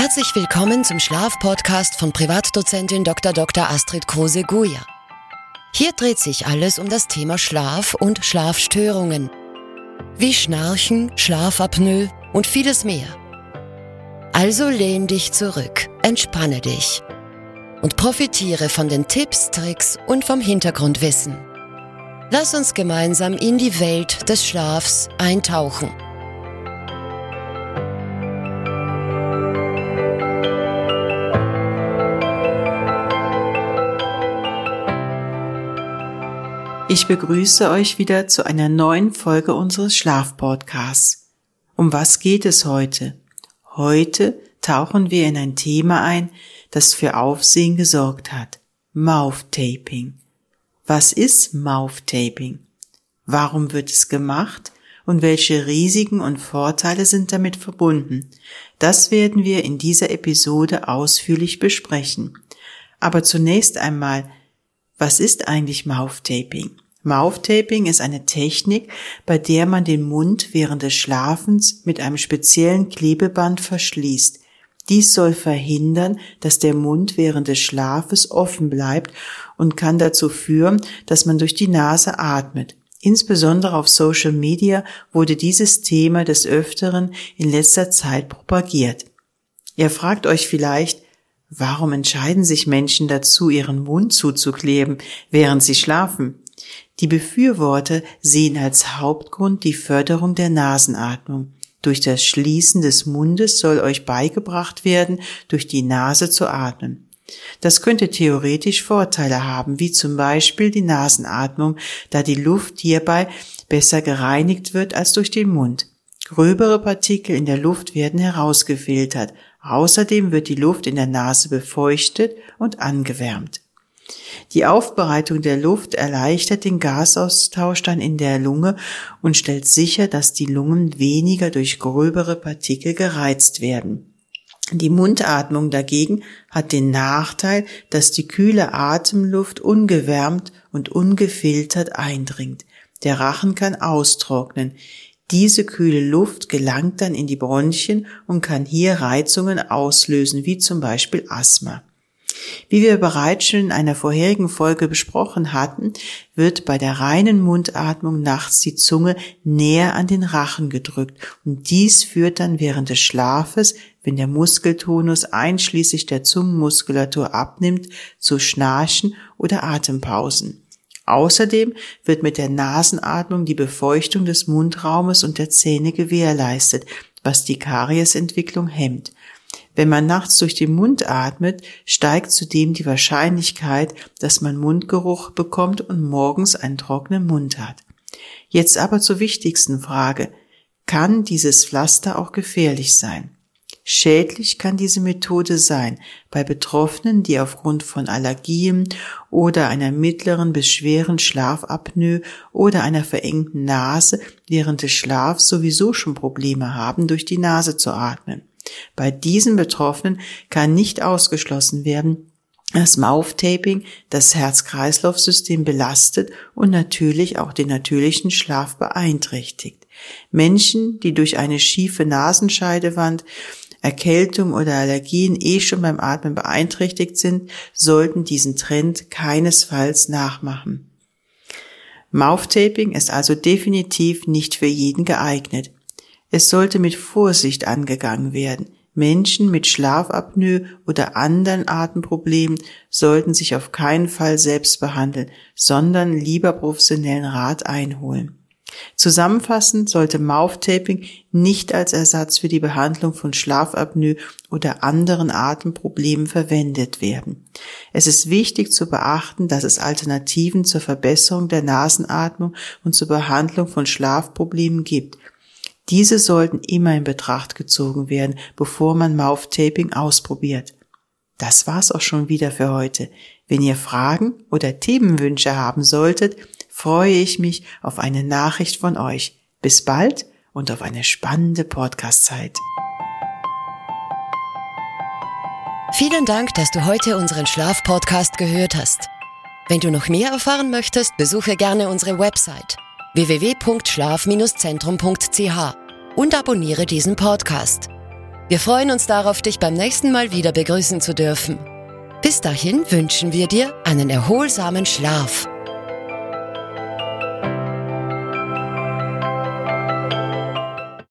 Herzlich willkommen zum Schlafpodcast von Privatdozentin Dr. Dr. Astrid Kruse-Guja. Hier dreht sich alles um das Thema Schlaf und Schlafstörungen. Wie Schnarchen, Schlafapnoe und vieles mehr. Also lehn dich zurück, entspanne dich und profitiere von den Tipps, Tricks und vom Hintergrundwissen. Lass uns gemeinsam in die Welt des Schlafs eintauchen. Ich begrüße euch wieder zu einer neuen Folge unseres Schlafpodcasts. Um was geht es heute? Heute tauchen wir in ein Thema ein, das für Aufsehen gesorgt hat. Mouth Taping. Was ist Mouth Taping? Warum wird es gemacht? Und welche Risiken und Vorteile sind damit verbunden? Das werden wir in dieser Episode ausführlich besprechen. Aber zunächst einmal, was ist eigentlich Mouth-Taping? Mouth-Taping ist eine Technik, bei der man den Mund während des Schlafens mit einem speziellen Klebeband verschließt. Dies soll verhindern, dass der Mund während des Schlafes offen bleibt und kann dazu führen, dass man durch die Nase atmet. Insbesondere auf Social Media wurde dieses Thema des Öfteren in letzter Zeit propagiert. Ihr fragt euch vielleicht, Warum entscheiden sich Menschen dazu, ihren Mund zuzukleben, während sie schlafen? Die Befürworter sehen als Hauptgrund die Förderung der Nasenatmung. Durch das Schließen des Mundes soll euch beigebracht werden, durch die Nase zu atmen. Das könnte theoretisch Vorteile haben, wie zum Beispiel die Nasenatmung, da die Luft hierbei besser gereinigt wird als durch den Mund. Gröbere Partikel in der Luft werden herausgefiltert. Außerdem wird die Luft in der Nase befeuchtet und angewärmt. Die Aufbereitung der Luft erleichtert den Gasaustausch dann in der Lunge und stellt sicher, dass die Lungen weniger durch gröbere Partikel gereizt werden. Die Mundatmung dagegen hat den Nachteil, dass die kühle Atemluft ungewärmt und ungefiltert eindringt. Der Rachen kann austrocknen. Diese kühle Luft gelangt dann in die Bronchien und kann hier Reizungen auslösen, wie zum Beispiel Asthma. Wie wir bereits schon in einer vorherigen Folge besprochen hatten, wird bei der reinen Mundatmung nachts die Zunge näher an den Rachen gedrückt und dies führt dann während des Schlafes, wenn der Muskeltonus einschließlich der Zungenmuskulatur abnimmt, zu Schnarchen oder Atempausen. Außerdem wird mit der Nasenatmung die Befeuchtung des Mundraumes und der Zähne gewährleistet, was die Kariesentwicklung hemmt. Wenn man nachts durch den Mund atmet, steigt zudem die Wahrscheinlichkeit, dass man Mundgeruch bekommt und morgens einen trockenen Mund hat. Jetzt aber zur wichtigsten Frage. Kann dieses Pflaster auch gefährlich sein? Schädlich kann diese Methode sein bei Betroffenen, die aufgrund von Allergien oder einer mittleren bis schweren Schlafapnoe oder einer verengten Nase während des Schlafs sowieso schon Probleme haben, durch die Nase zu atmen. Bei diesen Betroffenen kann nicht ausgeschlossen werden, dass Mouth-Taping das Herz-Kreislauf-System belastet und natürlich auch den natürlichen Schlaf beeinträchtigt. Menschen, die durch eine schiefe Nasenscheidewand Erkältung oder Allergien eh schon beim Atmen beeinträchtigt sind, sollten diesen Trend keinesfalls nachmachen. Mouth-Taping ist also definitiv nicht für jeden geeignet. Es sollte mit Vorsicht angegangen werden. Menschen mit Schlafapnoe oder anderen Atemproblemen sollten sich auf keinen Fall selbst behandeln, sondern lieber professionellen Rat einholen. Zusammenfassend sollte Mouth-Taping nicht als Ersatz für die Behandlung von Schlafapnoe oder anderen Atemproblemen verwendet werden. Es ist wichtig zu beachten, dass es Alternativen zur Verbesserung der Nasenatmung und zur Behandlung von Schlafproblemen gibt. Diese sollten immer in Betracht gezogen werden, bevor man Mouth-Taping ausprobiert. Das war's auch schon wieder für heute. Wenn ihr Fragen oder Themenwünsche haben solltet, freue ich mich auf eine Nachricht von euch. Bis bald und auf eine spannende Podcast-Zeit. Vielen Dank, dass du heute unseren Schlaf-Podcast gehört hast. Wenn du noch mehr erfahren möchtest, besuche gerne unsere Website www.schlaf-zentrum.ch und abonniere diesen Podcast. Wir freuen uns darauf, dich beim nächsten Mal wieder begrüßen zu dürfen. Bis dahin wünschen wir dir einen erholsamen Schlaf.